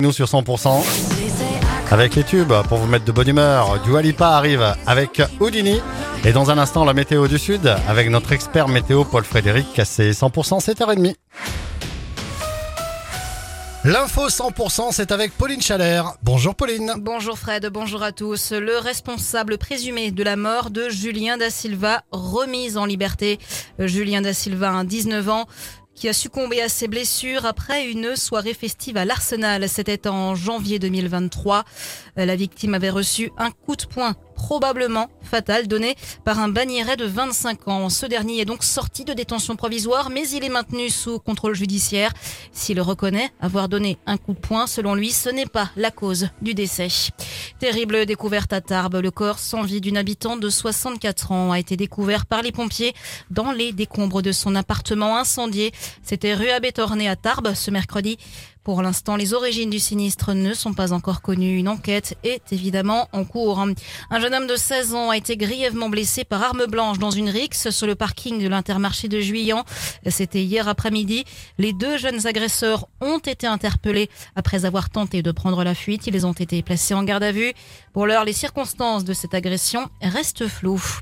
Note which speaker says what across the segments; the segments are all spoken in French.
Speaker 1: Nous sur 100% avec les tubes pour vous mettre de bonne humeur. Dua Lipa arrive avec Houdini et dans un instant la météo du sud avec notre expert météo Paul Frédéric c'est 100% 7h30. L'info 100% c'est avec Pauline Chalère. Bonjour Pauline.
Speaker 2: Bonjour Fred, bonjour à tous. Le responsable présumé de la mort de Julien Da Silva remise en liberté. Julien Da Silva a 19 ans qui a succombé à ses blessures après une soirée festive à l'Arsenal. C'était en janvier 2023. La victime avait reçu un coup de poing probablement fatal donné par un bannieret de 25 ans. Ce dernier est donc sorti de détention provisoire, mais il est maintenu sous contrôle judiciaire. S'il reconnaît avoir donné un coup de poing, selon lui, ce n'est pas la cause du décès. Terrible découverte à Tarbes. Le corps sans vie d'une habitante de 64 ans a été découvert par les pompiers dans les décombres de son appartement incendié. C'était rue Abétorné à Tarbes ce mercredi. Pour l'instant, les origines du sinistre ne sont pas encore connues. Une enquête est évidemment en cours. Un jeune homme de 16 ans a été grièvement blessé par arme blanche dans une rixe sur le parking de l'intermarché de Juillan. C'était hier après-midi. Les deux jeunes agresseurs ont été interpellés après avoir tenté de prendre la fuite. Ils ont été placés en garde à vue. Pour l'heure, les circonstances de cette agression restent floues.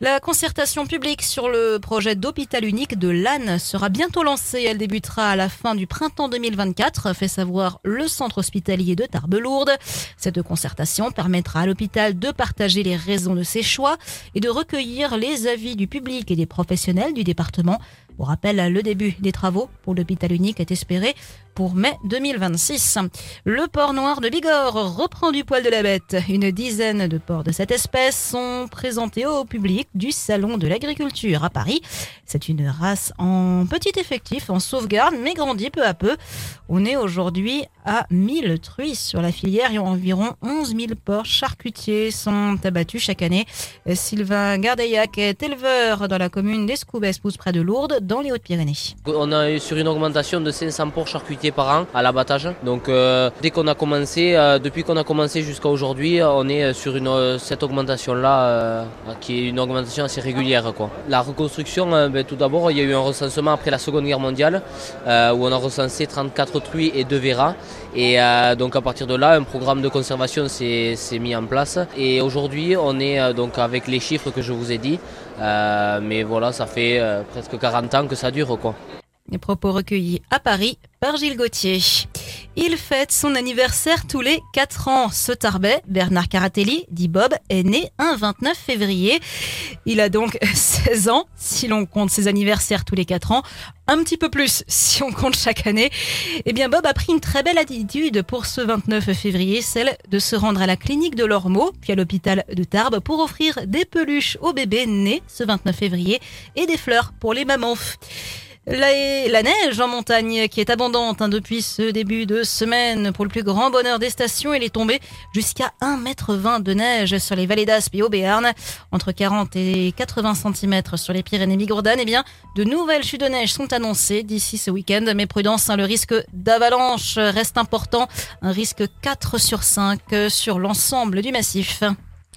Speaker 2: La concertation publique sur le projet d'hôpital unique de Lannes sera bientôt lancée. Elle débutera à la fin du printemps 2024 fait savoir le centre hospitalier de Tarbes-Lourdes. Cette concertation permettra à l'hôpital de partager les raisons de ses choix et de recueillir les avis du public et des professionnels du département. Pour rappel, le début des travaux pour l'hôpital unique est espéré pour mai 2026. Le port noir de Bigorre reprend du poil de la bête. Une dizaine de porcs de cette espèce sont présentés au public du Salon de l'agriculture à Paris. C'est une race en petit effectif, en sauvegarde, mais grandit peu à peu. On est aujourd'hui à 1000 truies sur la filière et environ 11 000 porcs charcutiers sont abattus chaque année. Sylvain Gardeillac est éleveur dans la commune d'Escoubès-Pousse près de Lourdes dans les Hautes-Pyrénées.
Speaker 3: On a eu sur une augmentation de 500 porcs charcutiers par an à l'abattage. Donc euh, dès qu'on a commencé, euh, depuis qu'on a commencé jusqu'à aujourd'hui, on est sur une, cette augmentation-là euh, qui est une augmentation assez régulière. La reconstruction, euh, ben, tout d'abord, il y a eu un recensement après la Seconde Guerre mondiale euh, où on a recensé 34 truies et deux verras. Et euh, donc à partir de là, un programme de conservation s'est mis en place. Et aujourd'hui, on est donc avec les chiffres que je vous ai dit. mais voilà, ça fait presque 40 ans que ça dure. quoi.
Speaker 2: Les propos recueillis à Paris par Gilles Gauthier. Il fête son anniversaire tous les 4 ans. Ce Tarbet, Bernard Caratelli, dit Bob, est né un 29 février. Il a donc 16 ans, si l'on compte ses anniversaires tous les 4 ans. Un petit peu plus, si on compte chaque année. Eh bien, Bob a pris une très belle attitude pour ce 29 février, celle de se rendre à la clinique de l'Ormeau, puis à l'hôpital de Tarbes, pour offrir des peluches aux bébés nés ce 29 février et des fleurs pour les mamans. La, neige en montagne qui est abondante hein, depuis ce début de semaine. Pour le plus grand bonheur des stations, elle est tombée jusqu'à 1,20 m de neige sur les vallées d'Aspe et au Béarn. Entre 40 et 80 cm sur les Pyrénées-Bigourdanes, eh bien, de nouvelles chutes de neige sont annoncées d'ici ce week-end. Mais prudence, hein, le risque d'avalanche reste important. Un risque 4 sur 5 sur l'ensemble du massif.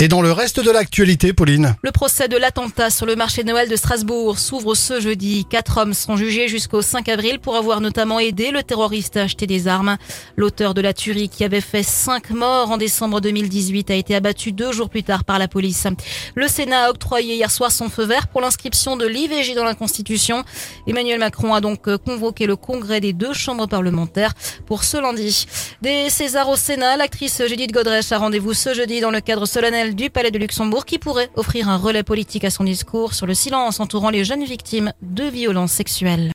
Speaker 1: Et dans le reste de l'actualité, Pauline?
Speaker 2: Le procès de l'attentat sur le marché de Noël de Strasbourg s'ouvre ce jeudi. Quatre hommes sont jugés jusqu'au 5 avril pour avoir notamment aidé le terroriste à acheter des armes. L'auteur de la tuerie qui avait fait cinq morts en décembre 2018 a été abattu deux jours plus tard par la police. Le Sénat a octroyé hier soir son feu vert pour l'inscription de l'IVG dans la Constitution. Emmanuel Macron a donc convoqué le congrès des deux chambres parlementaires pour ce lundi. Des Césars au Sénat, l'actrice Judith Godrèche a rendez-vous ce jeudi dans le cadre solennel du Palais de Luxembourg qui pourrait offrir un relais politique à son discours sur le silence entourant les jeunes victimes de violences sexuelles.